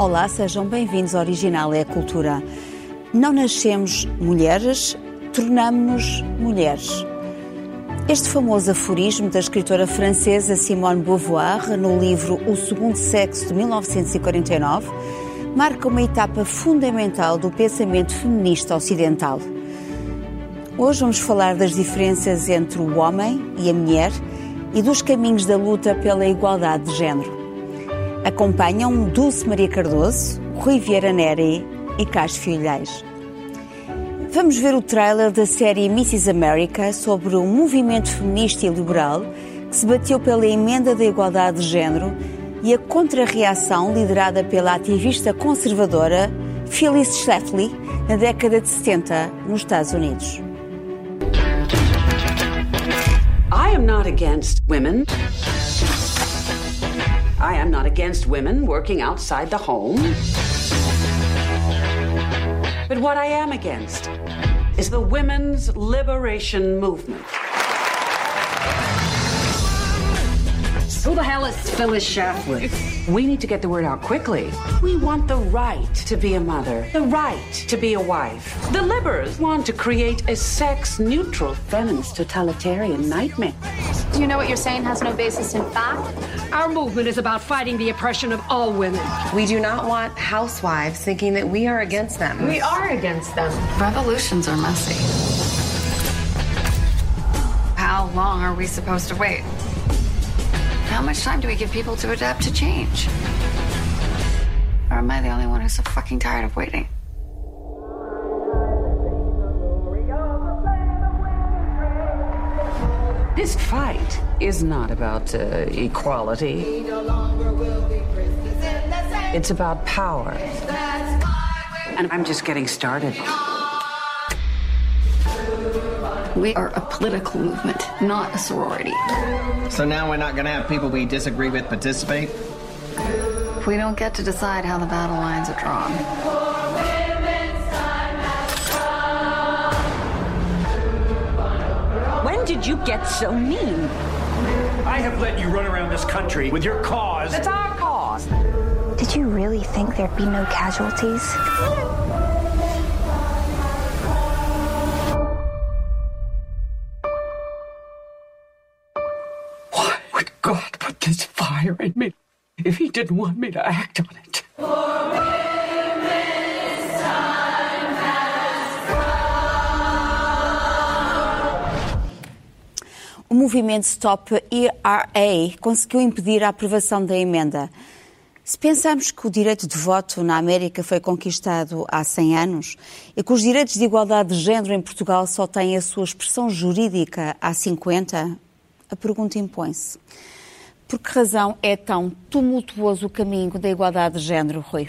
Olá, sejam bem-vindos ao Original é a Cultura. Não nascemos mulheres, tornamos-nos mulheres. Este famoso aforismo da escritora francesa Simone Beauvoir, no livro O Segundo Sexo de 1949, marca uma etapa fundamental do pensamento feminista ocidental. Hoje vamos falar das diferenças entre o homem e a mulher e dos caminhos da luta pela igualdade de género. Acompanham Dulce Maria Cardoso, Rui Vieira Neri e Cássio Filhais. Vamos ver o trailer da série Mrs. America sobre o movimento feminista e liberal que se bateu pela emenda da igualdade de género e a contrarreação liderada pela ativista conservadora Phyllis Schlafly na década de 70 nos Estados Unidos. I am not against women. I am not against women working outside the home. But what I am against is the women's liberation movement. Who the hell is Phyllis Schlafly? We need to get the word out quickly. We want the right to be a mother, the right to be a wife. The Libbers want to create a sex neutral feminist totalitarian nightmare. Do you know what you're saying has no basis in fact? Our movement is about fighting the oppression of all women. We do not want housewives thinking that we are against them. We are against them. Revolutions are messy. How long are we supposed to wait? How much time do we give people to adapt to change? Or am I the only one who's so fucking tired of waiting? This fight is not about uh, equality. It's about power. And I'm just getting started. We are a political movement, not a sorority. So now we're not going to have people we disagree with participate? We don't get to decide how the battle lines are drawn. Did you get so mean? I have let you run around this country with your cause. It's our cause. Did you really think there'd be no casualties? Why would God put this fire in me if He didn't want me to act on it? Movimento Stop ERA conseguiu impedir a aprovação da emenda. Se pensarmos que o direito de voto na América foi conquistado há 100 anos e que os direitos de igualdade de género em Portugal só têm a sua expressão jurídica há 50, a pergunta impõe-se. Por que razão é tão tumultuoso o caminho da igualdade de género, Rui?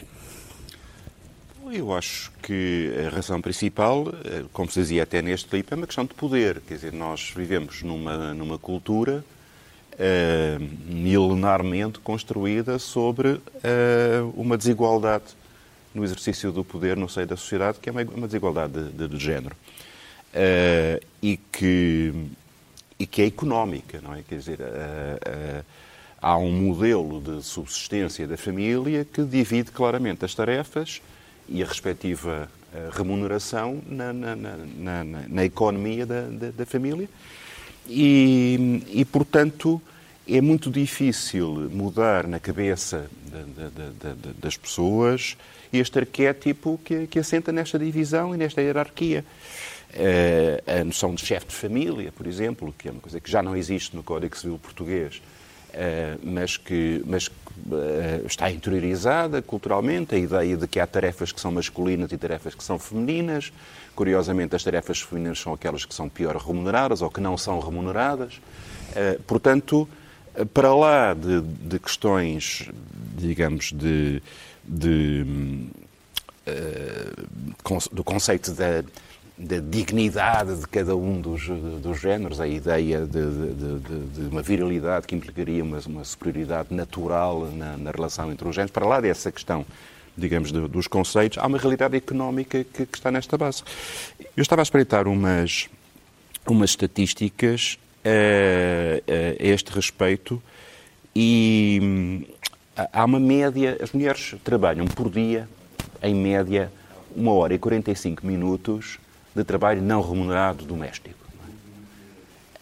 Eu acho que a razão principal, eh, como se dizia até neste clipe, é uma questão de poder. Quer dizer, nós vivemos numa, numa cultura uh, milenarmente construída sobre uh, uma desigualdade no exercício do poder no seio da sociedade, que é uma, uma desigualdade de, de, de género. Uh, e, que, e que é económica, não é? Quer dizer, há um modelo de subsistência da família que divide claramente as tarefas e a respectiva remuneração na, na, na, na economia da, da, da família. E, e, portanto, é muito difícil mudar na cabeça das pessoas este arquétipo que, que assenta nesta divisão e nesta hierarquia. a noção de chefe de família, por exemplo, que é uma coisa que já não existe no Código Civil Português, mas que, mas que está interiorizada culturalmente, a ideia de que há tarefas que são masculinas e tarefas que são femininas. Curiosamente, as tarefas femininas são aquelas que são pior remuneradas ou que não são remuneradas. Portanto, para lá de, de questões, digamos, de, de, uh, do conceito da, da, dignidade de cada um dos, dos géneros, a ideia de, de uma virilidade que implicaria uma, uma superioridade natural na, na, relação entre os géneros, para lá dessa questão, digamos, dos conceitos, há uma realidade económica que, que está nesta base. Eu estava a espreitar umas, umas estatísticas a, a este respeito e há uma média, as mulheres trabalham por dia, em média, uma hora e 45 minutos de trabalho não remunerado doméstico.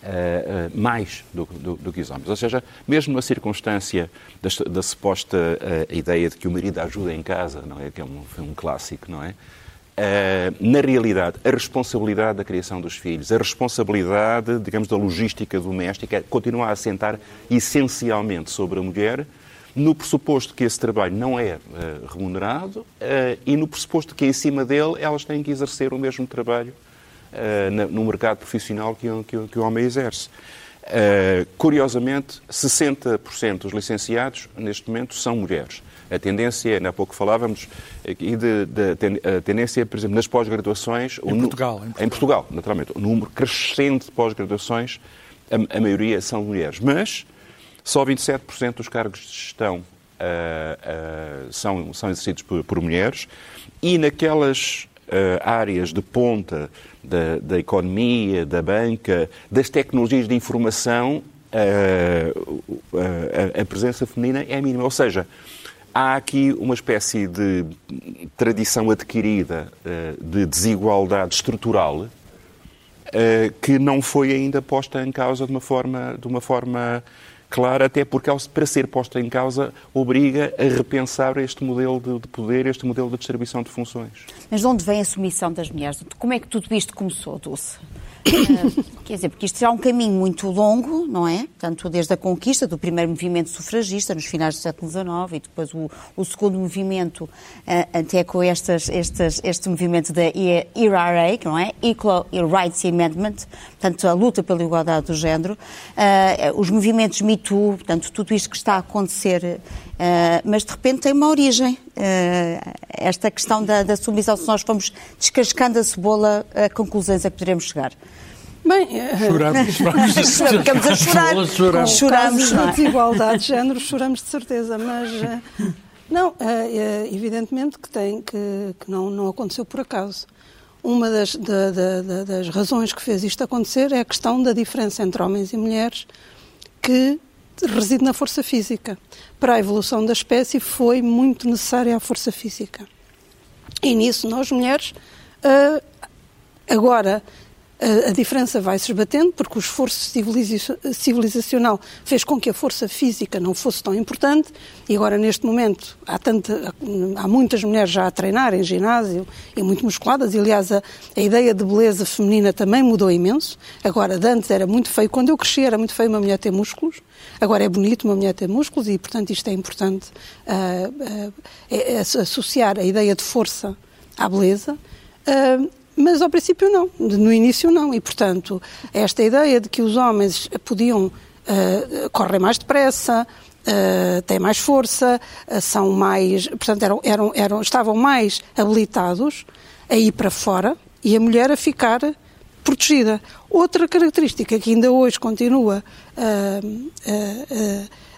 Uh, uh, mais do, do, do, que os homens. Ou seja, mesmo na circunstância da, da suposta uh, ideia de que o marido ajuda em casa, não é? Que é um, um clássico, não é? na realidade, a responsabilidade da criação dos filhos, a responsabilidade, digamos, da logística doméstica, continua a assentar essencialmente sobre a mulher, no pressuposto que esse trabalho não é remunerado e no pressuposto que, em cima dele, elas têm que exercer o mesmo trabalho uh, no mercado profissional que, que, que o homem exerce. Uh, curiosamente, 60% dos licenciados neste momento são mulheres. A tendência, ainda há pouco falávamos, aqui de, de, de, a tendência, por exemplo, nas pós-graduações... Em, Portugal, em Portugal. Em Portugal, naturalmente. O número crescente de pós-graduações, a, a, maioria são mulheres. Mas só 27% dos cargos de gestão uh, uh, são, são exercidos por, por mulheres e naquelas uh, áreas de ponta da, da, economia, da banca, das tecnologias de informação, uh, a, presença feminina é mínima. Ou seja, há aqui uma espécie de tradição adquirida de desigualdade estrutural que não foi ainda posta em causa de uma forma, de uma forma clara, até porque, para ser posta em causa, obriga a repensar este modelo de, poder, este modelo de distribuição de funções. Mas de onde vem a submissão das mulheres? Como é que tudo isto começou, Dulce? Quer dizer, porque isto é um caminho muito longo, não é? Tanto desde a conquista do primeiro movimento sufragista, nos finais do século XIX, e depois o, o segundo movimento, uh, até com estas, estas, este movimento da ERA, não é? Equal Rights Amendment, portanto, a luta pela igualdade do género, uh, os movimentos Me Too, portanto, tudo isto que está a acontecer Uh, mas de repente tem uma origem. Uh, esta questão da, da, submissão, se nós formos descascando a cebola, a conclusões a que poderemos chegar. Bem, choramos, choramos, ficamos a chorar. Choramos, choramos. Com desigualdade de género, choramos de certeza, mas não, evidentemente que, tem, que, que não, não aconteceu por acaso. Uma das, da, da, das razões que fez isto acontecer é a questão da diferença entre homens e mulheres que reside na força física. Para a evolução da espécie foi muito necessária a força física. E nisso nós mulheres uh, agora a, diferença vai se esbatendo porque o esforço civilizacional fez com que a força física não fosse tão importante e agora neste momento há, há muitas mulheres já a treinar em ginásio e muito musculadas e aliás a, a ideia de beleza feminina também mudou imenso. Agora, antes era muito feio, quando eu cresci era muito feio uma mulher ter músculos, agora é bonito uma mulher ter músculos e portanto isto é importante uh, uh, é, associar a ideia de força à beleza. Uh, mas ao princípio não, no início não. E, portanto, esta ideia de que os homens podiam uh, correm mais depressa, uh, têm mais força, uh, são mais. Portanto, eram, eram, eram, estavam mais habilitados a ir para fora e a mulher a ficar protegida. Outra característica que ainda hoje continua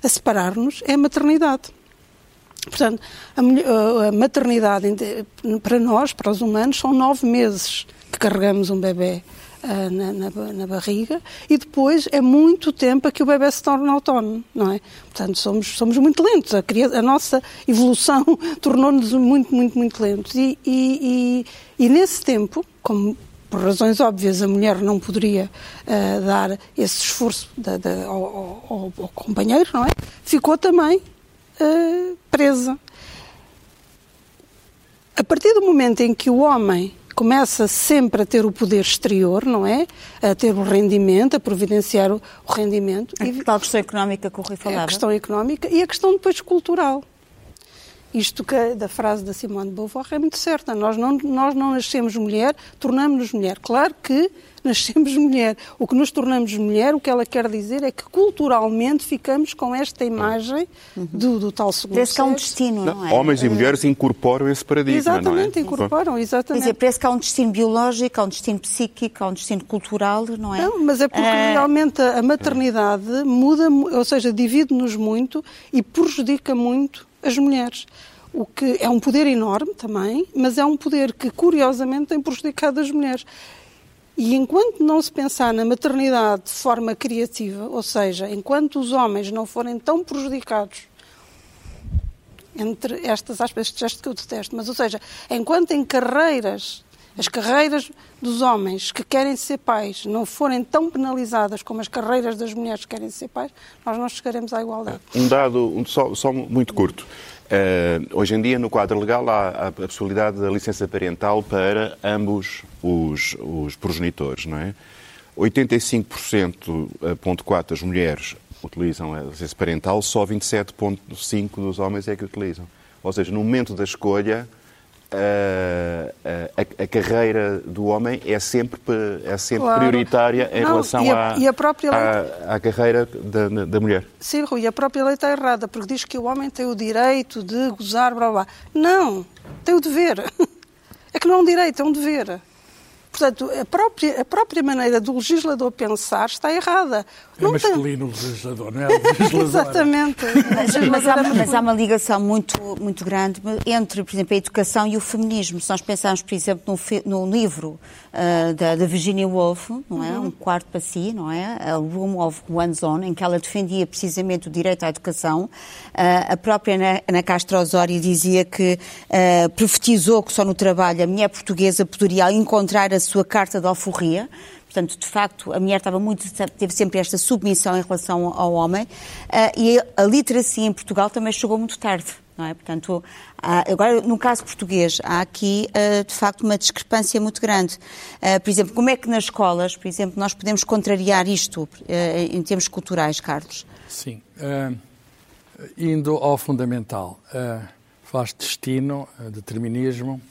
a separar-nos é a maternidade. Portanto, a, a, maternidade para nós, para os humanos, são nove meses que carregamos um bebê uh, na, na, na, barriga e depois é muito tempo a que o bebê se torna autónomo, não é? Portanto, somos, somos muito lentos. A, a nossa evolução tornou-nos muito, muito, muito lentos. E, e, e, e, nesse tempo, como por razões óbvias a mulher não poderia uh, dar esse esforço ao, ao, ao companheiro, não é? Ficou também uh, presa. A partir do momento em que o homem começa sempre a ter o poder exterior, não é? A ter o rendimento, a providenciar o, o rendimento. A e, tal questão económica que o Rui falava. A questão económica e a questão depois cultural. Isto que, da frase da Simone de Beauvoir é muito certa. Nós não, nós não nascemos mulher, tornamos-nos mulher. Claro que nascemos mulher. O que nos tornamos mulher, o que ela quer dizer é que culturalmente ficamos com esta imagem uhum. do, do, tal segundo Parece que há um destino, não, é? Homens e mulheres incorporam esse paradigma, Exatamente, não é? incorporam, exatamente. Quer dizer, parece que há um destino biológico, há um destino psíquico, há um destino cultural, não é? Não, mas é porque uh... realmente a maternidade muda, ou seja, divide-nos muito e prejudica muito as mulheres o que é um poder enorme também, mas é um poder que curiosamente tem prejudicado as mulheres. E enquanto não se pensar na maternidade de forma criativa, ou seja, enquanto os homens não forem tão prejudicados entre estas aspas, este gesto que eu detesto, mas ou seja, enquanto em carreiras as carreiras dos homens que querem ser pais não forem tão penalizadas como as carreiras das mulheres que querem ser pais, nós não chegaremos à igualdade. Um dado um, só, só, muito curto. Uh, hoje em dia, no quadro legal, há a possibilidade da licença parental para ambos os, os progenitores, não é? 85,4% das mulheres utilizam a licença parental, só 27,5% dos homens é que utilizam. Ou seja, no momento da escolha, a, a, a, carreira do homem é sempre, é sempre claro. prioritária em Não, relação e a, à, a própria lei... à, à, carreira da, da mulher. Sim, Rui, a própria lei está errada, porque diz que o homem tem o direito de gozar, blá blá. Não, tem o dever. É que não é um direito, é um dever. Portanto, a própria, a própria maneira do legislador pensar está errada. É não masculino o legislador, não é? Exatamente. Mas, mas, há, mas, há, uma ligação muito, muito grande entre, por exemplo, a educação e o feminismo. Se nós pensarmos, por exemplo, no, no livro uh, da, da, Virginia Woolf, não é? Uhum. Um quarto para si, não é? A Room of One's Own, em que ela defendia precisamente o direito à educação. Uh, a própria Ana, Ana Castro Osório dizia que uh, profetizou que só no trabalho a mulher portuguesa poderia encontrar a sua carta de alforria. Portanto, de facto, a mulher estava muito, teve sempre esta submissão em relação ao homem. Uh, e a literacia em Portugal também chegou muito tarde. Não é? Portanto, há, agora, no caso português, há aqui, uh, de facto, uma discrepância muito grande. Uh, por exemplo, como é que nas escolas, por exemplo, nós podemos contrariar isto em termos culturais, Carlos? Sim. indo ao fundamental, falaste de destino, determinismo,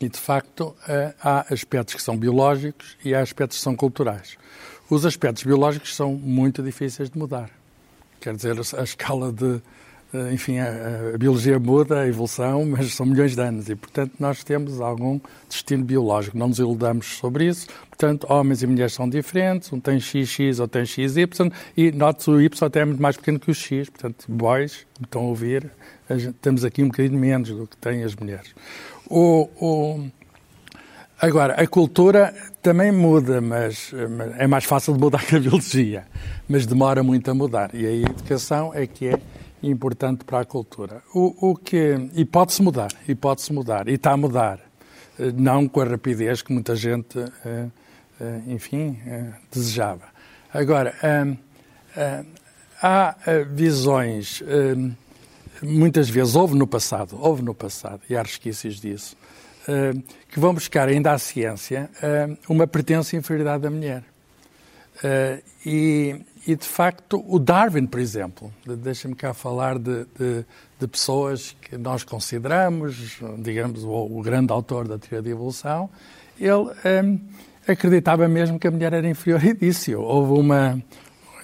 e, de facto, eh, há aspectos que são biológicos e há aspectos que são culturais. Os aspectos biológicos são muito difíceis de mudar. Quer dizer, a escala de. Eh, enfim, a, biologia muda, a evolução, mas são milhões de anos e, portanto, nós temos algum destino biológico. Não nos iludamos sobre isso. Portanto, homens e mulheres são diferentes, um tem XX, outro tem XY, e note o Y até é muito mais pequeno que o X. Portanto, boys, estão a ouvir, temos aqui um bocadinho menos do que têm as mulheres. O, o... Agora, a cultura também muda, mas é mais fácil de mudar que a biologia, mas demora muito a mudar. E a educação é que é importante para a cultura. O, o que, e pode-se mudar, e pode-se mudar, e está a mudar. Não com a rapidez que muita gente, eh, eh, enfim, eh, desejava. Agora, há visões muitas vezes houve no passado, houve no passado, e há resquícios disso, uh, que vão buscar ainda à ciência uh, uma pretensa inferioridade da mulher. Uh, e, e, de facto, o Darwin, por exemplo, deixa-me cá falar de, de, de, pessoas que nós consideramos, digamos, o, o, grande autor da teoria da evolução, ele acreditava mesmo que a mulher era inferior e disse. Houve uma,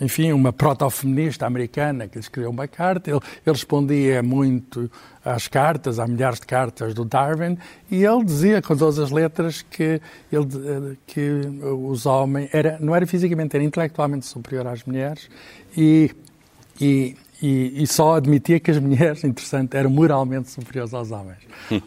enfim, uma proto-feminista americana que escreveu uma carta. Ele, ele, respondia muito às cartas, a milhares de cartas do Darwin, e ele dizia com todas as letras que, ele, que os homens era, não era fisicamente, era intelectualmente superior às mulheres e, e e, e, só admitia que as mulheres, interessante, eram moralmente superiores aos homens.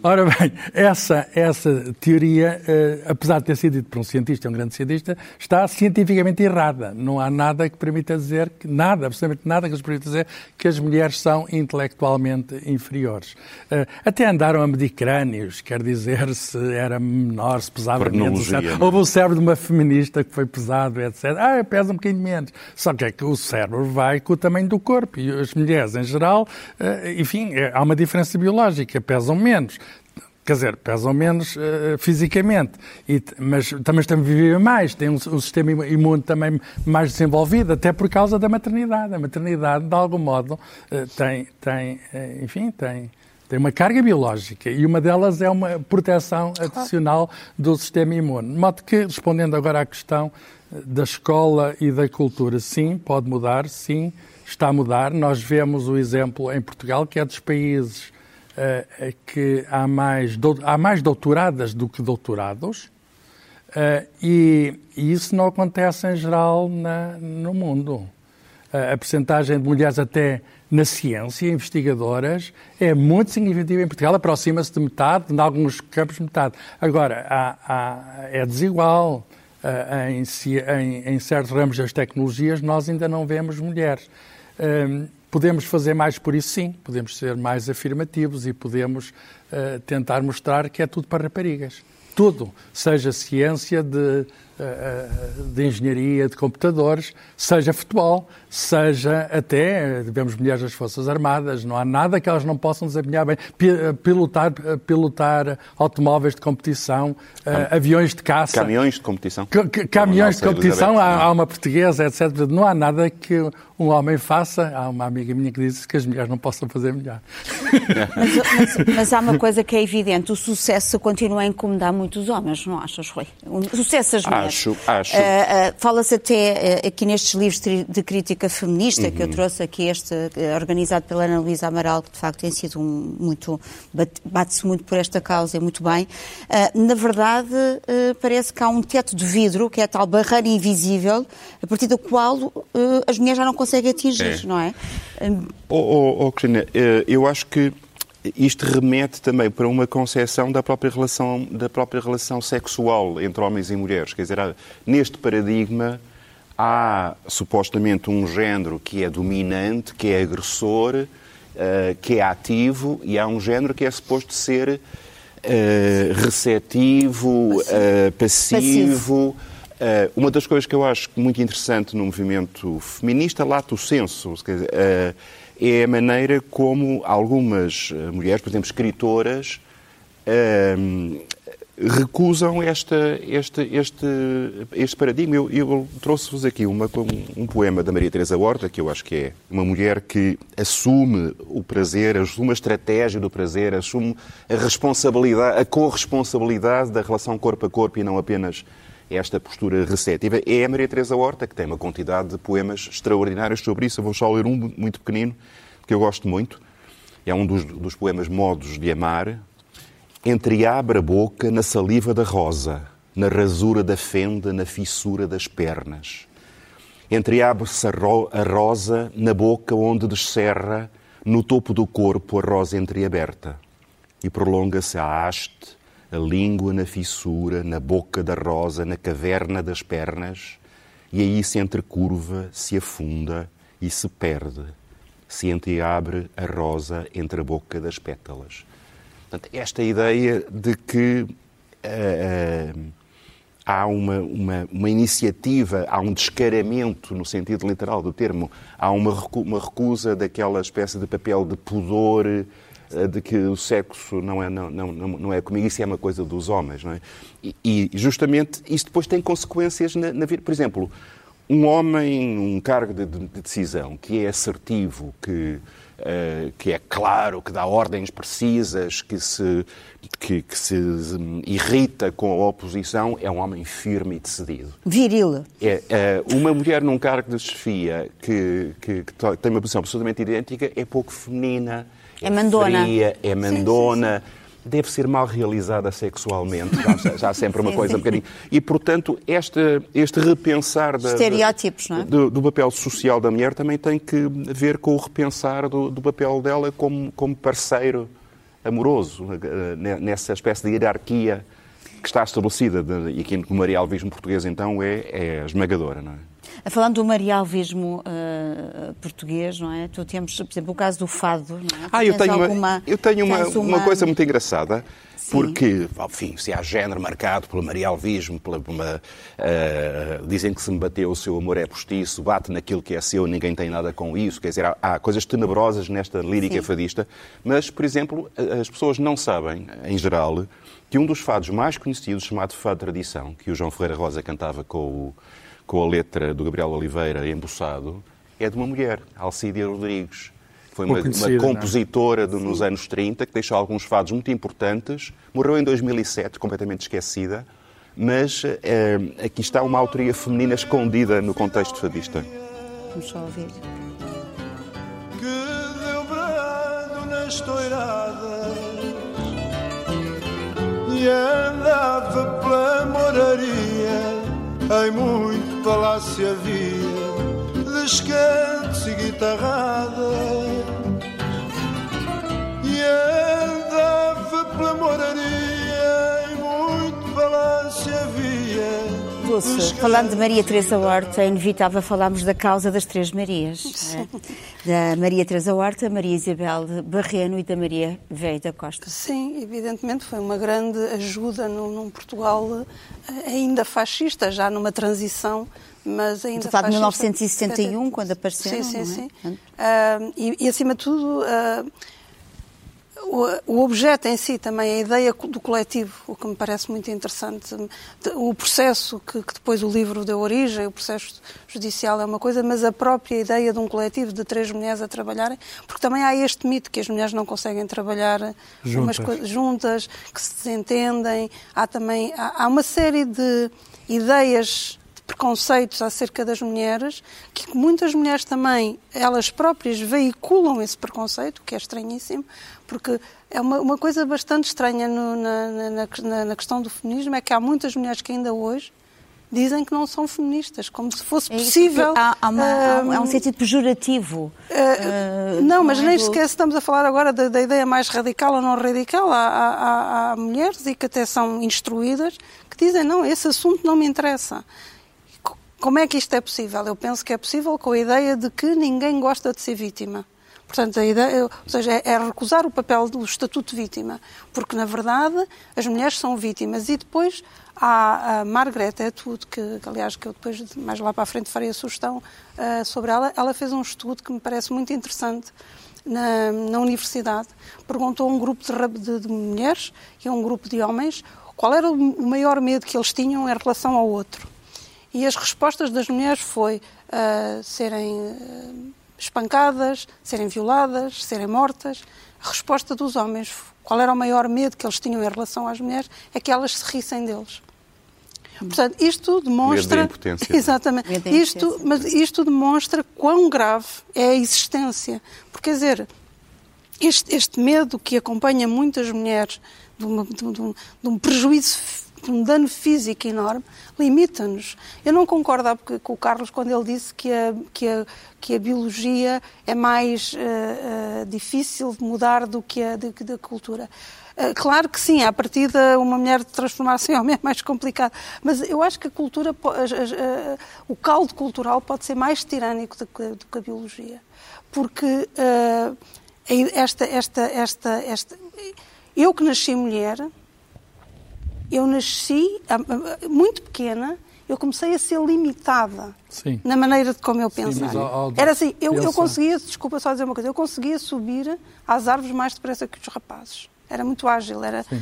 Ora bem, essa, essa teoria, eh, apesar de ter sido dito por um cientista, um grande cientista, está cientificamente errada. Não há nada que permita dizer, que, nada, absolutamente nada que nos permita dizer que as mulheres são intelectualmente inferiores. Eh, até andaram a medir crânios, quer dizer, se era menor, se pesava menos. É? Houve o cérebro de uma feminista que foi pesado, etc. Ah, pesa um bocadinho menos. Só que é que o cérebro vai com o tamanho do corpo. E as mulheres, em geral, eh, enfim, é, há uma diferença biológica, pesam menos. Quer dizer, pesam menos uh, fisicamente, e, mas também estão a viver mais, têm um, um, sistema imune também mais desenvolvido, até por causa da maternidade. A maternidade, de algum modo, uh, tem, tem uh, enfim, tem, tem uma carga biológica. E uma delas é uma proteção adicional do sistema imune. De modo que, respondendo agora à questão da escola e da cultura, sim, pode mudar, sim, está a mudar. Nós vemos o exemplo em Portugal, que é dos países uh, que há mais, do, há mais doutoradas do que doutorados, uh, e, e, isso não acontece em geral na, no mundo. Uh, a percentagem de mulheres até na ciência, investigadoras, é muito significativa em Portugal, aproxima-se de metade, em alguns campos metade. Agora, há, há, é desigual. Em, em, em, certos ramos das tecnologias, nós ainda não vemos mulheres. Um, podemos fazer mais por isso, sim. Podemos ser mais afirmativos e podemos uh, tentar mostrar que é tudo para raparigas. Tudo. Seja ciência de de engenharia de computadores, seja futebol, seja até, vemos mulheres das Forças Armadas, não há nada que elas não possam desempenhar bem. Pilotar, pilotar automóveis de competição, Cam aviões de caça. Caminhões de competição. caminhões de competição, há, há, uma portuguesa, etc. Não há nada que um homem faça. Há uma amiga minha que disse que as mulheres não possam fazer melhor. mas, mas, mas, há uma coisa que é evidente: o sucesso continua a incomodar muitos homens, não achas, Rui? O sucesso das mulheres. Acho, acho. Uh, uh, Fala-se até uh, aqui nestes livros de crítica feminista uhum. que eu uhum. trouxe aqui, este organizado pela Ana Luísa Amaral, que de facto tem sido um, muito. bate-se muito por esta causa e muito bem. na verdade, parece que há um teto de vidro, que é a tal barreira invisível, a partir do qual as mulheres já não conseguem atingir, é. não é? Oh, oh, oh, Cristina, eu acho que isto remete também para uma concepção da própria relação, da própria relação sexual entre homens e mulheres. Quer dizer, neste paradigma há supostamente um género que é dominante, que é agressor, uh, que é ativo, e há um género que é suposto ser uh, receptivo, passivo. Uh, passivo. uma das coisas que eu acho muito interessante no movimento feminista, lato senso, quer dizer, é a maneira como algumas eh, mulheres, por exemplo, escritoras, ehm, recusam esta, este, este, este paradigma. Eu, eu trouxe-vos aqui uma, um, um, poema da Maria Teresa Horta, que eu acho que é uma mulher que assume o prazer, assume a estratégia do prazer, assume a responsabilidade, a corresponsabilidade da relação corpo a corpo e não apenas esta postura receptiva é a Maria Teresa Horta, que tem uma quantidade de poemas extraordinários sobre isso. Eu vou só ler um muito pequenino, que eu gosto muito. É um dos, dos poemas Modos de Amar. Entreabre a boca na saliva da rosa, na rasura da fenda, na fissura das pernas. Entreabre-se a, ro a rosa na boca onde descerra, no topo do corpo, a rosa entreaberta. E prolonga-se a haste, a língua na fissura, na boca da rosa, na caverna das pernas, e aí se entrecurva, se afunda e se perde, se entreabre a rosa entre a boca das pétalas. Portanto, esta ideia de que uh, uh, há uma, uma, uma, iniciativa, há um descaramento, no sentido literal do termo, há uma, recusa daquela espécie de papel de pudor de que o sexo não é, não, não, não é comigo, isso é uma coisa dos homens, não é? E, e justamente isso depois tem consequências na, na vida. Por exemplo, um homem, um cargo de, de decisão que é assertivo, que, uh, que é claro, que dá ordens precisas, que se, que, que, se irrita com a oposição, é um homem firme e decidido. Viril. É, uh, uma mulher num cargo de chefia que, que, que tem uma posição absolutamente idêntica é pouco feminina, é, mandona. Fria, é mandona. Sim, sim, sim. Deve ser mal realizada sexualmente, já, já sempre uma coisa um bocadinho. E, portanto, este, este repensar da, Estereótipos, não é? do, do, papel social da mulher também tem que ver com o repensar do, do papel dela como, como parceiro amoroso, eh, nessa espécie de hierarquia que está estabelecida, e aqui no Maria Alvismo português, então, é, é esmagadora, não é? Falando do marialvismo uh, português, não é? Tu temos, por exemplo, o caso do fado, não é? Ah, eu tenho, alguma, uma, eu tenho uma, uma... uma coisa muito engraçada. Sim. Porque, enfim, se há género marcado pelo marialvismo, pela, uma, uh, dizem que se me bateu o seu amor é postiço, bate naquilo que é seu, ninguém tem nada com isso. Quer dizer, há, há coisas tenebrosas nesta lírica Sim. fadista, mas, por exemplo, as pessoas não sabem, em geral, que um dos fados mais conhecidos, chamado Fado Tradição, que o João Ferreira Rosa cantava com o com a letra do Gabriel Oliveira embuçado, é de uma mulher, Alcídia Rodrigues. Foi uma, uma é? compositora de, nos anos 30 que deixou alguns fados muito importantes. Morreu em 2007, completamente esquecida. Mas é, aqui está uma autoria feminina escondida no contexto fadista. Vamos só ouvir. Que deu brado nas toiradas e andava pela moraria em muito palácio havia descantos e guitarrada e andava pela moraria em muito palácio havia Dulce, falando de Maria Teresa Horta, é inevitável falarmos da causa das Três Marias. É? Da Maria Teresa Horta, Maria Isabel Barreno e da Maria Veio da Costa. Sim, evidentemente foi uma grande ajuda num, num Portugal eh, ainda fascista, já numa transição mas ainda Estou a falar de 1971, quando apareceram, Sim, sim, é? sim. Uh, e, e, acima de tudo, uh, o, objeto em si também, a ideia do coletivo, o que me parece muito interessante. O processo que, que, depois o livro deu origem, o processo judicial é uma coisa, mas a própria ideia de um coletivo de três mulheres a trabalharem, porque também há este mito que as mulheres não conseguem trabalhar juntas, coisas, juntas que se desentendem. Há também há, há uma série de ideias preconceitos acerca das mulheres, que muitas mulheres também, elas próprias, veiculam esse preconceito, que é estranhíssimo, porque é uma, uma coisa bastante estranha no, na, na, na, questão do feminismo, é que há muitas mulheres que ainda hoje dizem que não são feministas, como se fosse é possível... Há, há, uma, há, um sentido pejorativo. Uh, uh, não, mas nem sequer estamos a falar agora da, da, ideia mais radical ou não radical. Há, há, há mulheres, e que até são instruídas, que dizem, não, esse assunto não me interessa. Como é que isto é possível? Eu penso que é possível com a ideia de que ninguém gosta de ser vítima. Portanto, a ideia, ou seja, é, é recusar o papel do estatuto de vítima, porque na verdade as mulheres são vítimas e depois há a Margaret Atwood, que, aliás que eu depois mais lá para a frente farei a sugestão uh, sobre ela, ela fez um estudo que me parece muito interessante na, na universidade. Perguntou a um grupo de, de, de mulheres e a um grupo de homens qual era o maior medo que eles tinham em relação ao outro. E as respostas das mulheres foi uh, serem uh, espancadas, serem violadas, serem mortas. A resposta dos homens, qual era o maior medo que eles tinham em relação às mulheres, é que elas se rissem deles. Portanto, isto demonstra. Medo da impotência. Exatamente. Medo da isto, impotência. mas isto demonstra quão grave é a existência. Porque, quer dizer, este, este medo que acompanha muitas mulheres de, uma, de, um, de um prejuízo, um dano físico enorme, limita-nos. Eu não concordo com o Carlos quando ele disse que a, que a, que a biologia é mais uh, uh, difícil de mudar do que a da cultura. Uh, claro que sim, a partir de uma mulher transformar-se em homem é mais complicado, mas eu acho que a cultura, o caldo cultural pode ser mais tirânico do que, do que a biologia, porque esta, esta, esta, esta, eu que nasci mulher, eu nasci muito pequena, eu comecei a ser limitada Sim. na maneira de como eu pensava. Sim, ao, ao Era assim, eu, eu conseguia, desculpa só dizer uma coisa, eu conseguia subir às árvores mais depressa que os rapazes. Era muito ágil, era... Sim.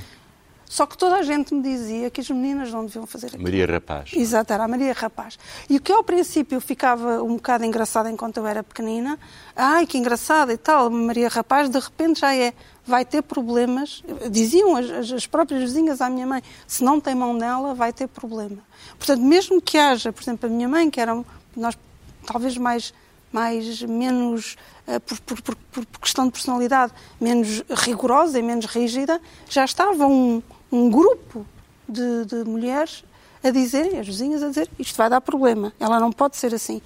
Só que toda a gente me dizia que as meninas não deviam fazer aquilo. Maria Rapaz. Exato, era a Maria Rapaz. E o que ao princípio ficava um bocado engraçado enquanto eu era pequenina, ai que engraçada e tal, Maria Rapaz, de repente já é, vai ter problemas. Diziam as, as próprias vizinhas à minha mãe, se não tem mão nela, vai ter problema. Portanto, mesmo que haja, por exemplo, a minha mãe, que era nós talvez mais mais menos uh, por, por, por, por, questão de personalidade menos rigorosa e menos rígida, já estava um, um grupo de, de mulheres a dizerem, as vizinhas a dizer, isto vai dar problema, ela não pode ser assim.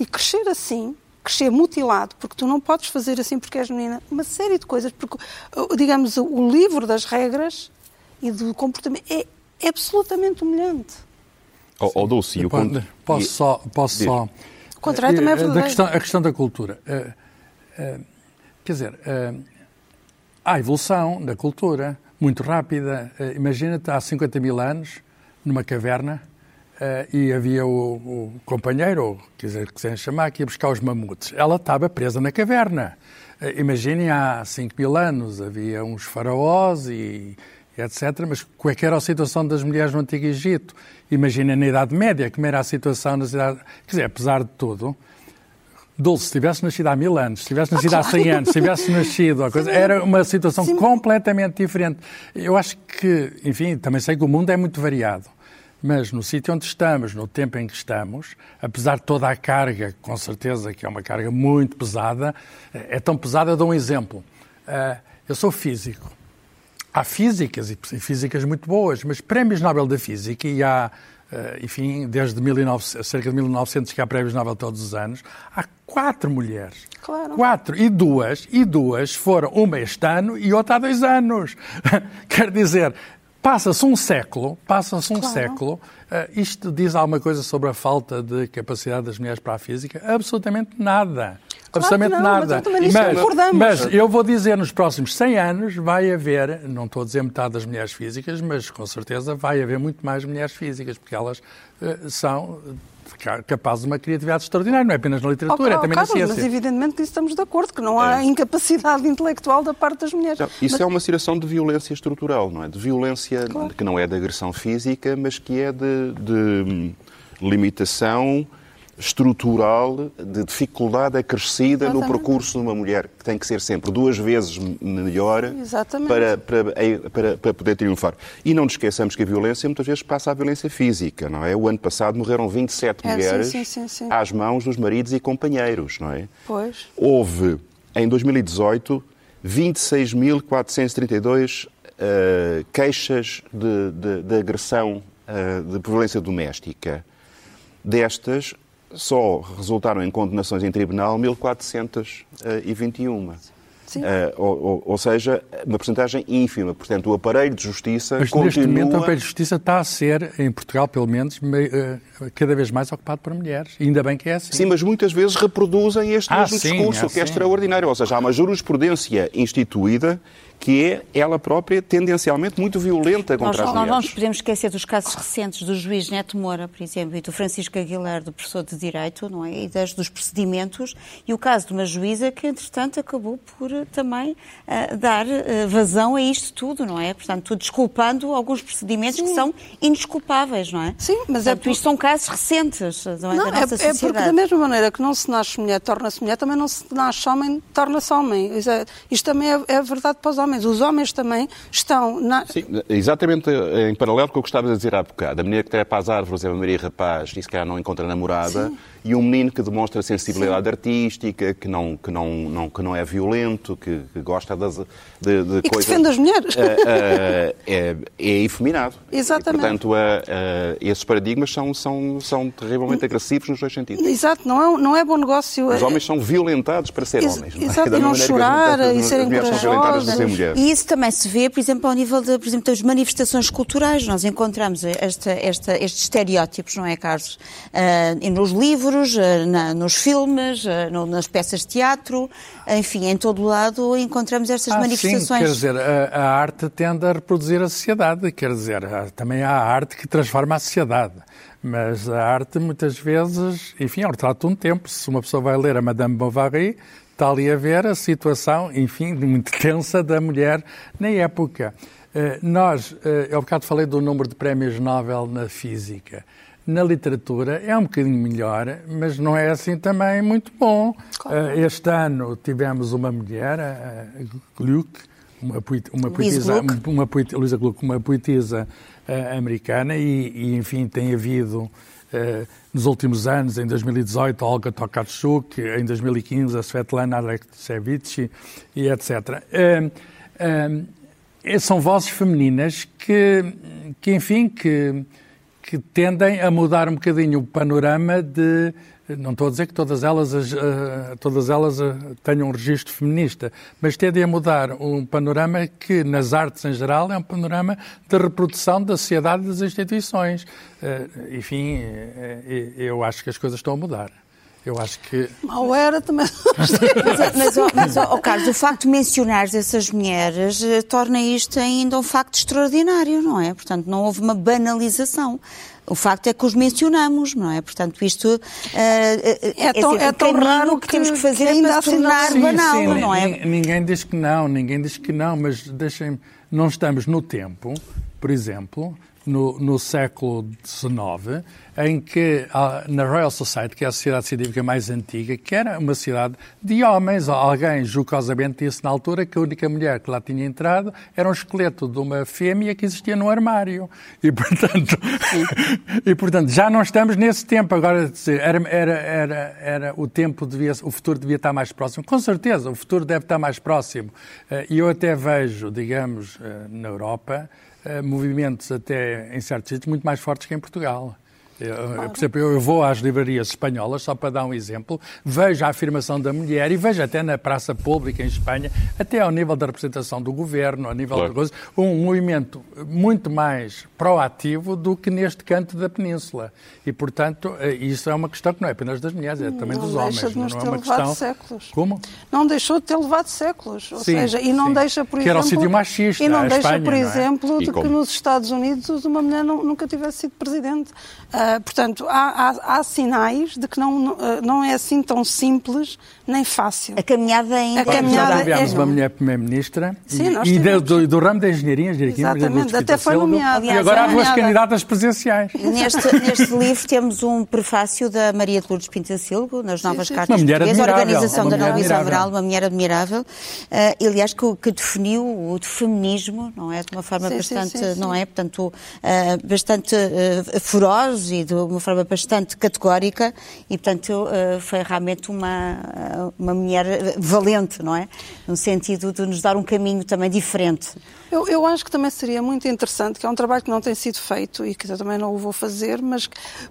E crescer assim, crescer mutilado, porque tu não podes fazer assim porque és menina, uma série de coisas, porque, digamos, o livro das regras e do comportamento é, absolutamente humilhante. Ou oh, Dulce, eu posso, posso só, posso só o contrário também é verdadeiro. Da questão, a questão da cultura. Uh, uh, quer dizer, uh, há evolução da cultura muito rápida. Imagina-te, há 50 mil anos, numa caverna, e havia o, o companheiro, ou quiser, quiserem chamar, que ia buscar os mamutes. Ela estava presa na caverna. Imaginem, há 5 mil anos havia uns faraós e etc. Mas qual é que era a situação das mulheres no Antigo Egito? Imagina na Idade Média, como era a situação na cidade. Quer dizer, apesar de tudo, Dulce, se tivesse nascido há mil anos, se tivesse nascido ah, há 100 anos, se tivesse nascido, coisa, era uma situação Sim. completamente diferente. Eu acho que, enfim, também sei que o mundo é muito variado, mas no sítio onde estamos, no tempo em que estamos, apesar de toda a carga, com certeza que é uma carga muito pesada, é tão pesada, eu dou um exemplo. Eh, eu sou físico há físicas, e físicas muito boas, mas prémios Nobel da Física, e há, enfim, desde 1900, cerca de 1900 que há prémios Nobel todos os anos, há quatro mulheres. Claro. Quatro. E duas, e duas foram, uma este ano e outra há dois anos. Quer dizer, Passa-se um século, passa-se um Claro. século, uh, isto diz alguma coisa sobre a falta de capacidade das mulheres para a física? Absolutamente nada. Absolutamente mas nada. eu também nisso concordamos. mas eu vou dizer, nos próximos 100 anos vai haver, não estou a dizer metade das mulheres físicas, mas com certeza vai haver muito mais mulheres físicas, porque elas uh, são ca- capazes de uma criatividade extraordinária, não é apenas na literatura, Oh, é oh, também Carlos, na mas ciência. evidentemente que isso estamos de acordo, que não há incapacidade intelectual da parte das mulheres. Não, isso Mas- é uma situação de violência estrutural, não é? De violência Claro. que não é de agressão física, mas que é de, de, hum, limitação estrutural, de dificuldade acrescida no Exatamente. percurso de uma mulher, que tem que ser sempre duas vezes melhor para, para, para, para poder triunfar. E não nos esqueçamos que a violência muitas vezes passa à violência física, não é? O ano passado morreram 27 É, mulheres sim, sim, sim. às mãos dos maridos e companheiros, não é? Pois. Houve, em 2018, 26.432 eh, queixas de, de- de agressão, eh, de violência doméstica. Destas, só resultaram em condenações em tribunal 1.421. Sim. Eh, ou, ou- ou seja, uma porcentagem ínfima. Portanto, o aparelho de justiça Mas continua... neste momento o aparelho de justiça está a ser, em Portugal pelo menos, eh, cada vez mais ocupado por mulheres. E ainda bem que é assim. Sim, mas muitas vezes reproduzem este Ah, mesmo sim, discurso, ah, que é sim. extraordinário. Ou seja, há uma jurisprudência instituída que é, ela própria, tendencialmente muito violenta Nós contra as não, não mulheres. nos podemos esquecer dos casos recentes do juiz Neto Moura, por exemplo, e do Francisco Aguilar, do professor de Direito, não é? E das, dos procedimentos, e o caso de uma juíza que, entretanto, acabou por eh, também ah, dar eh, vazão a isto tudo, não é? Portanto, desculpando alguns procedimentos que são indesculpáveis, não é? Sim, mas é Portanto, isto são casos recentes não é, Não, da é, nossa é porque sociedade. da mesma maneira que não se nasce mulher, torna-se mulher, também não se nasce homem, torna-se homem. É- isto também é, é verdade para os homens. Os homens também estão na... Sim, exatamente em paralelo com o que estavas a dizer há bocado. A menina que trepa às árvores é uma Maria Rapaz e se calhar não encontra namorada. E um menino que demonstra sensibilidade artística, que não, que, não, não, que não é violento, que, que gosta das, de, de E que coisas... defende as mulheres. eh, eh, é, é efeminado. Exatamente. E, portanto, eh, eh, esses paradigmas são, são, são terrivelmente agressivos nos dois sentidos. Exato, não é, não é bom negócio. Os homens são violentados para ser Ex- homens. não é? exato, e não que as chorar, e as serem mulheres E isso também se vê, por exemplo, ao nível de, por exemplo, das manifestações culturais. Nós encontramos esta, esta, estes estereótipos, não é, Carlos? E nos livros, ah, na- nos filmes, ah, no- nas peças de teatro, enfim, em todo lado encontramos estas Ah, manifestações. Sim, quer dizer, a, a arte tende a reproduzir a sociedade, quer dizer, também há arte que transforma a sociedade. Mas a arte, muitas vezes, enfim, é o retrato de um tempo. Se uma pessoa vai ler a Madame Bovary, está ali a ver a situação, enfim, muito tensa da mulher na época. Eh, Nós, eh, eu há bocado falei do número de prémios Nobel na física. Na literatura é um bocadinho melhor, mas não é assim também muito bom. Eh, Este ano tivemos uma mulher, a Gluck, uma, poet- uma poetisa, uma poet, Luísa Gluck, uma poetisa americana e, e, enfim, tem havido nos últimos anos, em 2018, a Olga Tokarczuk, em 2015, a Svetlana Alexievich e etc. Eh, eh, são vozes femininas que, que enfim, que, que tendem a mudar um bocadinho o panorama de. Não estou a dizer que todas elas, as, eh, todas elas eh, tenham um registro feminista, mas tendem a mudar um panorama que, nas artes em geral, é um panorama de reprodução da sociedade e das instituições. Eh, enfim, eu acho que as coisas estão a mudar. Eu acho que. Mal era também. Mas, é- mas, ó, Carlos, o facto de mencionares essas mulheres torna isto ainda um facto extraordinário, não é? Portanto, não houve uma banalização. O facto é que os mencionamos, não é? Portanto, isto eh, É tão- assim, é tão raro que temos que que- fazer que é ainda assim tornar Sim, banal, sim, não é? nin- Ninguém diz que não, ninguém diz que não, mas deixem não estamos no tempo, por exemplo, no, no século XIX, em que na Royal Society, que é a sociedade científica mais antiga, que era uma sociedade de homens, alguém jocosamente disse na altura que a única mulher que lá tinha entrado era um esqueleto de uma fêmea que existia no armário. E, portanto, e, portanto já não estamos nesse tempo. Agora, era, era, era, era o tempo, devia, o futuro devia estar mais próximo. Com certeza, o futuro deve estar mais próximo. Eh, E eu até vejo, digamos, eh, na Europa, movimentos até em certos sítios muito mais fortes que em Portugal. Eu, por exemplo, eu vou às livrarias espanholas, só para dar um exemplo, vejo a afirmação da mulher e vejo até na praça pública em Espanha, até ao nível da representação do governo, ao nível claro. de coisas, um movimento muito mais proativo do que neste canto da península. E, portanto, eh, isso é uma questão que não é apenas das mulheres, é também não dos homens. De não é uma questão... séculos. Como? Não deixou de ter levado séculos. Ou sim, seja, e não sim. deixa, por que exemplo. era um sítio machista. E não deixa, Espanha, por não é? exemplo, de como? que nos Estados Unidos uma mulher não, nunca tivesse sido presidente. Uh, portanto, há, há, há, sinais de que não, não é assim tão simples nem fácil. A caminhada ainda a caminhada Nós tivemos é... uma mulher primeira-ministra e, e do, do, ramo da engenharia, engenharia Exatamente, até foi nomeada. E agora há duas nomeada. candidatas presidenciais. Neste, neste livro temos um prefácio da Maria de Lourdes Pinto da Silva, nas Novas sim, sim. Cartas Uma mulher Portuguesas, organização uma da admirável. Moral, uma mulher admirável, uh, aliás, que, que definiu o feminismo, não é? De uma forma Sim, sim, bastante, sim, sim. não é? Portanto, uh, bastante uh, feroz e de uma forma bastante categórica e, portanto, uh, foi realmente uma, uma mulher valente, não é? No sentido de nos dar um caminho também diferente. Eu, eu, acho que também seria muito interessante, que é um trabalho que não tem sido feito e que eu também não o vou fazer, mas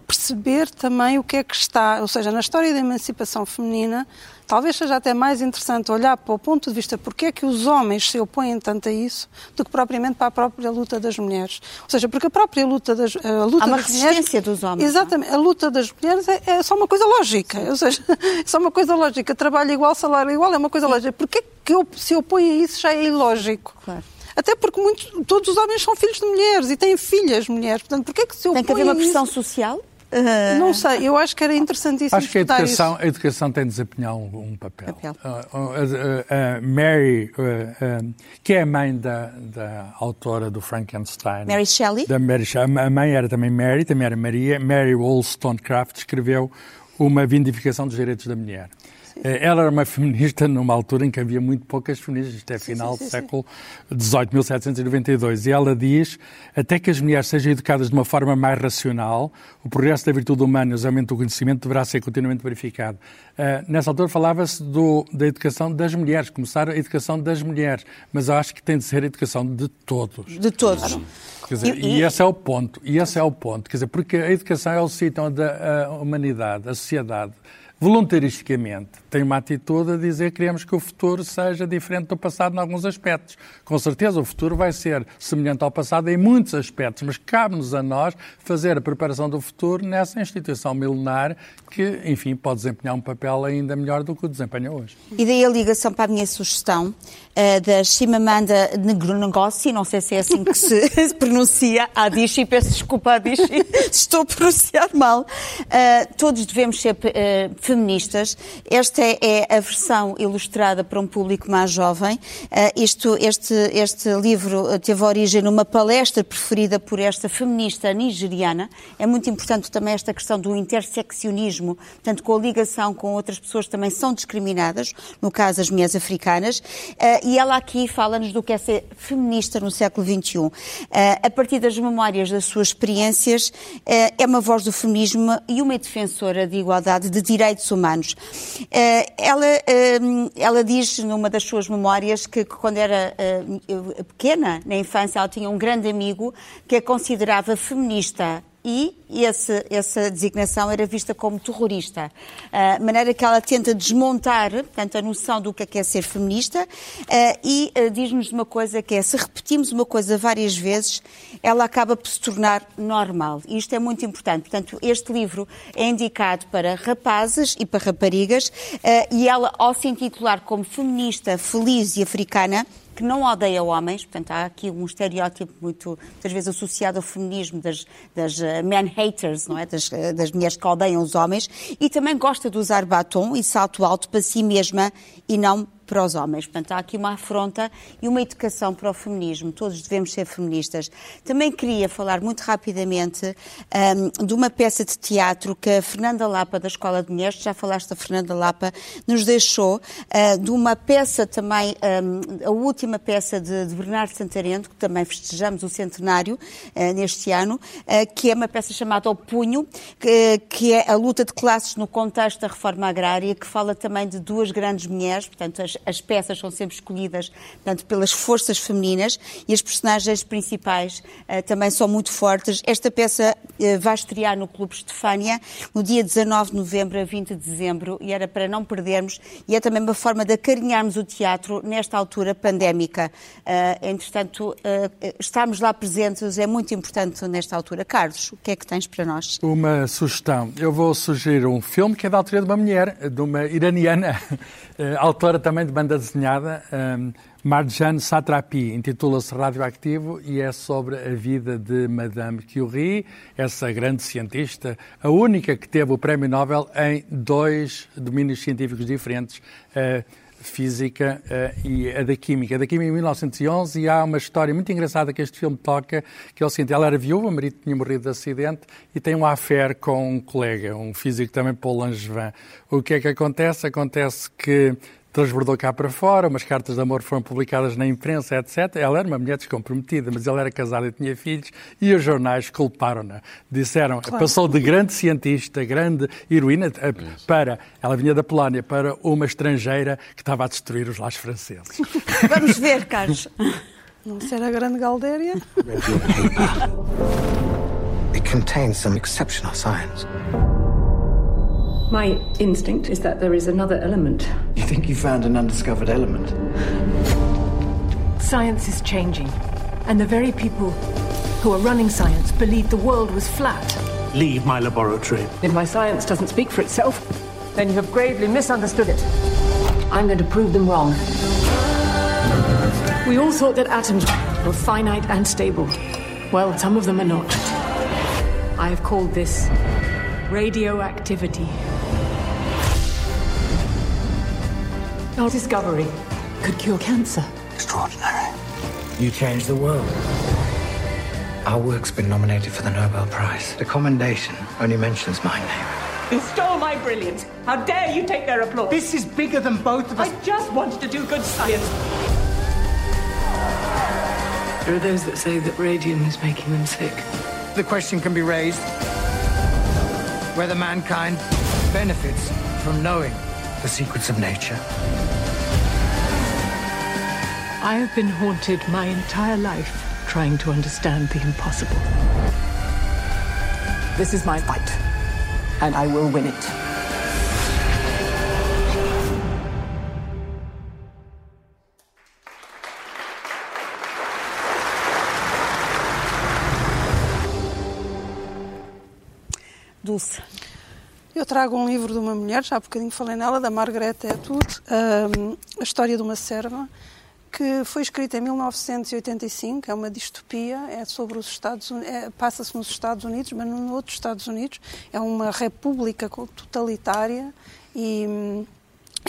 perceber também o que é que está, ou seja, na história da emancipação feminina, talvez seja até mais interessante olhar para o ponto de vista porque é que os homens se opõem tanto a isso do que propriamente para a própria luta das mulheres. Ou seja, porque a própria luta das a luta Há uma resistência mulheres, dos homens. Exatamente. A luta das mulheres é, é, só uma coisa lógica. Ou seja, é só uma coisa lógica. Trabalho igual, salário igual, é uma coisa lógica. Porque é que eu, se opõe a isso já é ilógico? Claro. Até porque muitos, todos os homens são filhos de mulheres e têm filhas mulheres. Portanto, porquê é que se opõe Tem que haver uma pressão isso? Não sei, eu acho que era interessantíssimo Acho que a educação, isso. a educação tem de desempenhar um, um papel. Papel. Uh, uh, uh, Mary, uh, uh, que é a mãe da, da autora do Frankenstein. Mary Shelley? Da Mary Shelley. A mãe era também Mary, também era Maria. Mary Wollstonecraft escreveu uma vindificação dos direitos da mulher. Eh, Ela era uma feminista numa altura em que havia muito poucas feministas, isto é final sim, do sim, século XVIII, 1792. E ela diz, até que as mulheres sejam educadas de uma forma mais racional, o progresso da virtude humana e o usamento do conhecimento deverá ser continuamente verificado. Uh, nessa altura falava-se do- da educação das mulheres, começar a educação das mulheres, mas eu acho que tem de ser a educação de todos. De todos. Dizer, E- e, e- esse é o ponto. E esse é o ponto. Quer dizer, porque a educação é o sítio onde a, a humanidade, a sociedade, voluntaristicamente tem uma atitude a dizer que queremos que o futuro seja diferente do passado em alguns aspectos. Com certeza o futuro vai ser semelhante ao passado em muitos aspectos, mas cabe-nos a nós fazer a preparação do futuro nessa instituição milenar que, enfim, pode desempenhar um papel ainda melhor do que o desempenha hoje. E daí a ligação para a minha sugestão eh, da Shimamanda Ngozi, não sei se é assim que se pronuncia, Adichie, peço desculpa Adichie, estou a pronunciar mal. Eh, todos devemos ser eh, feministas. Esta é, a versão ilustrada para um público mais jovem. Isto, este, este livro teve origem numa palestra preferida por esta feminista nigeriana. É muito importante também esta questão do interseccionismo, portanto, com a ligação com outras pessoas também são discriminadas, no caso as mulheres africanas. E ela aqui fala-nos do que é ser feminista no século XXI. Eh, a partir das memórias das suas experiências, eh, é uma voz do feminismo e uma defensora de igualdade de direitos humanos. Eh, ela, ela diz numa das suas memórias que quando era pequena, na infância, ela tinha um grande amigo que a considerava feminista e esse, essa designação era vista como terrorista. A maneira que ela tenta desmontar, portanto, a noção do que é, que é ser feminista eh, e eh, diz-nos uma coisa que é, se repetimos uma coisa várias vezes, ela acaba por se tornar normal. E isto é muito importante. Portanto, este livro é indicado para rapazes e para raparigas e ela, ao se intitular como feminista, feliz e africana, que não odeia homens, portanto há aqui um estereótipo muito, muitas vezes associado ao feminismo das, das uh, man haters, não é? Das, uh, das mulheres que odeiam os homens, e também gosta de usar batom e salto alto para si mesma e não para os homens. Portanto, há aqui uma afronta e uma educação para o feminismo. Todos devemos ser feministas. Também queria falar muito rapidamente um, de uma peça de teatro que a Fernanda Lapa, da Escola de Mulheres, já falaste da Fernanda Lapa, nos deixou, uh, de uma peça também, um, a última peça de, de, Bernardo Santarento, que também festejamos o centenário uh, neste ano, uh, que é uma peça chamada O Punho, que, que é a luta de classes no contexto da reforma agrária, que fala também de duas grandes mulheres, portanto, as as, as peças são sempre escolhidas portanto, pelas forças femininas e as personagens principais uh, também são muito fortes. Esta peça uh, vai estrear no Clube Estefânia no dia 19 de novembro a 20 de dezembro e era para não perdermos e é também uma forma de acarinharmos o teatro nesta altura pandémica. Uh, entretanto, estarmos lá presentes é muito importante nesta altura. Carlos, o que é que tens para nós? Uma sugestão. Eu vou sugerir um filme que é da autoria de uma mulher, de uma iraniana, autora também de banda desenhada, Marjane Satrapi, intitula-se Radioactivo e é sobre a vida de Madame Curie, essa grande cientista, a única que teve o prémio Nobel em dois domínios científicos diferentes, a física e a da química. A da química em 1911 e há uma história muito engraçada que este filme toca, que é o seguinte, ela era viúva, o marido tinha morrido de acidente e tem um affair com um colega, um físico também, Paul Langevin. O que é que acontece? Acontece que transbordou cá para fora, umas cartas de amor foram publicadas na imprensa, etc. Ela era uma mulher descomprometida, mas ela era casada e tinha filhos, e os jornais culparam-na. Disseram, claro. passou de grande cientista, grande heroína, eh, para, ela vinha da Polónia, para uma estrangeira que estava a destruir os lares franceses. Vamos ver, Carlos. Não será a grande Galdéria? It contains some exceptional science. My instinct is that there is another element. You think you found an undiscovered element? Science is changing, and the very people who are running science believed the world was flat. Leave my laboratory. If my science doesn't speak for itself, then you have gravely misunderstood it. I'm going to prove them wrong. We all thought that atoms were finite and stable. Well, some of them are not. I have called this radioactivity. Our discovery could cure cancer. Extraordinary. You changed the world. Our work's been nominated for the Nobel Prize. The commendation only mentions my name. You stole my brilliance. How dare you take their applause? This is bigger than both of us. I just wanted to do good science. There are those that say that radium is making them sick. The question can be raised whether mankind benefits from knowing the secrets of nature. I have been haunted my entire life trying to understand the impossible. This is my fight, and I will win it. Dulce. Trago um livro de uma mulher, já há bocadinho falei nela, da Margaret Atwood, um, A História de uma Serva, que foi escrita em 1985, é uma distopia, é sobre os Estados é, passa-se nos Estados Unidos, mas não outros Estados Unidos, é uma república totalitária e hum,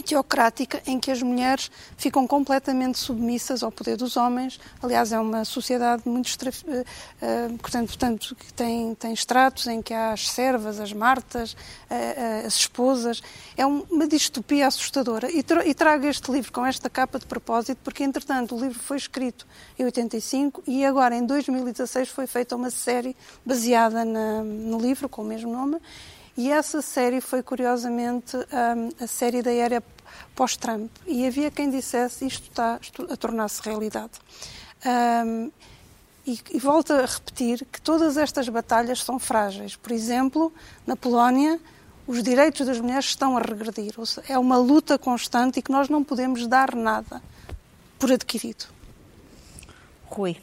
teocrática em que as mulheres ficam completamente submissas ao poder dos homens. Aliás, é uma sociedade muito uh, uh, portanto, portanto, que tem, tem estratos em que há as servas, as martas, uh, as esposas. É um, uma distopia assustadora. E, e trago este livro com esta capa de propósito porque, entretanto, o livro foi escrito em 85 e agora, em 2016, foi feita uma série baseada na, no livro com o mesmo nome e essa série foi, curiosamente, um, a série da era pós-Trump. E havia quem dissesse isto está a tornar-se realidade. Um, e, e volto a repetir que todas estas batalhas são frágeis. Por exemplo, na Polónia, os direitos das mulheres estão a regredir. Seja, é uma luta constante e que nós não podemos dar nada por adquirido. Rui.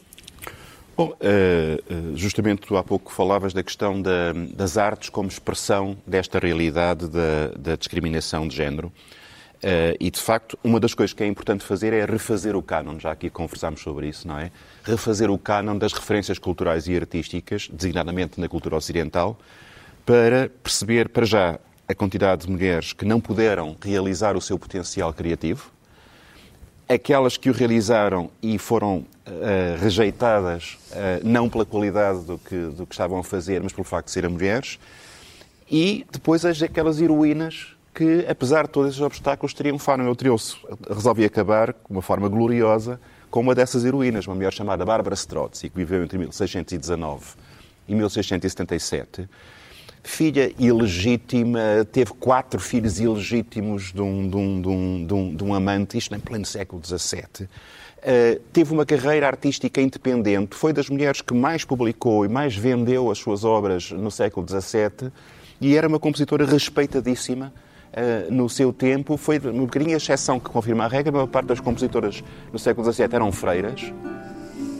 Bom, eh, eh, justamente há pouco falavas da questão da, das artes como expressão desta realidade da, da discriminação de género. Uh, e, de facto, uma das coisas que é importante fazer é refazer o cânon, já aqui conversámos sobre isso, não é? Refazer o cânon das referências culturais e artísticas, designadamente na cultura ocidental, para perceber, para já, a quantidade de mulheres que não puderam realizar o seu potencial criativo, aquelas que o realizaram e foram uh, rejeitadas uh, não pela qualidade do que, do que estavam a fazer, mas pelo facto de serem mulheres, e depois aquelas heroínas que, apesar de todos esses obstáculos, triunfaram. Eu triunfo, resolvi acabar com uma forma gloriosa com uma dessas heroínas, uma mulher chamada Bárbara Strozzi, que viveu entre 1619 e 1677, filha ilegítima, teve quatro filhos ilegítimos de um, de um, de um, de um, de um amante, isto em pleno século XVII. Uh, teve uma carreira artística independente, foi das mulheres que mais publicou e mais vendeu as suas obras no século XVII e era uma compositora respeitadíssima uh, no seu tempo. Foi uma bocadinho a exceção que confirma a regra, a maior parte das compositoras no século XVII eram freiras.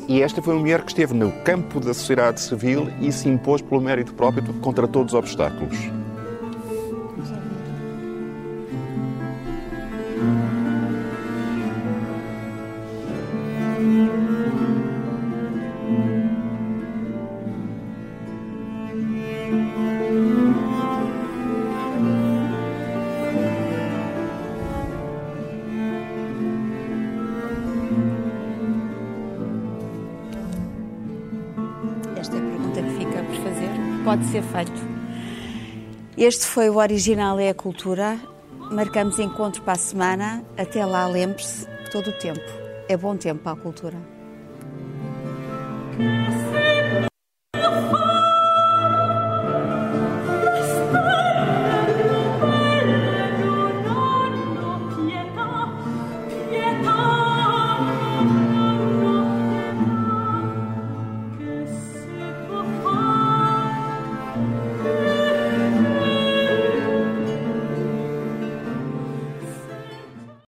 E esta foi uma mulher que esteve no campo da sociedade civil e se impôs pelo mérito próprio contra todos os obstáculos. feito. Este foi o Original é a Cultura. Marcamos encontro para a semana. Até lá, lembre-se, todo o tempo. É bom tempo para a cultura.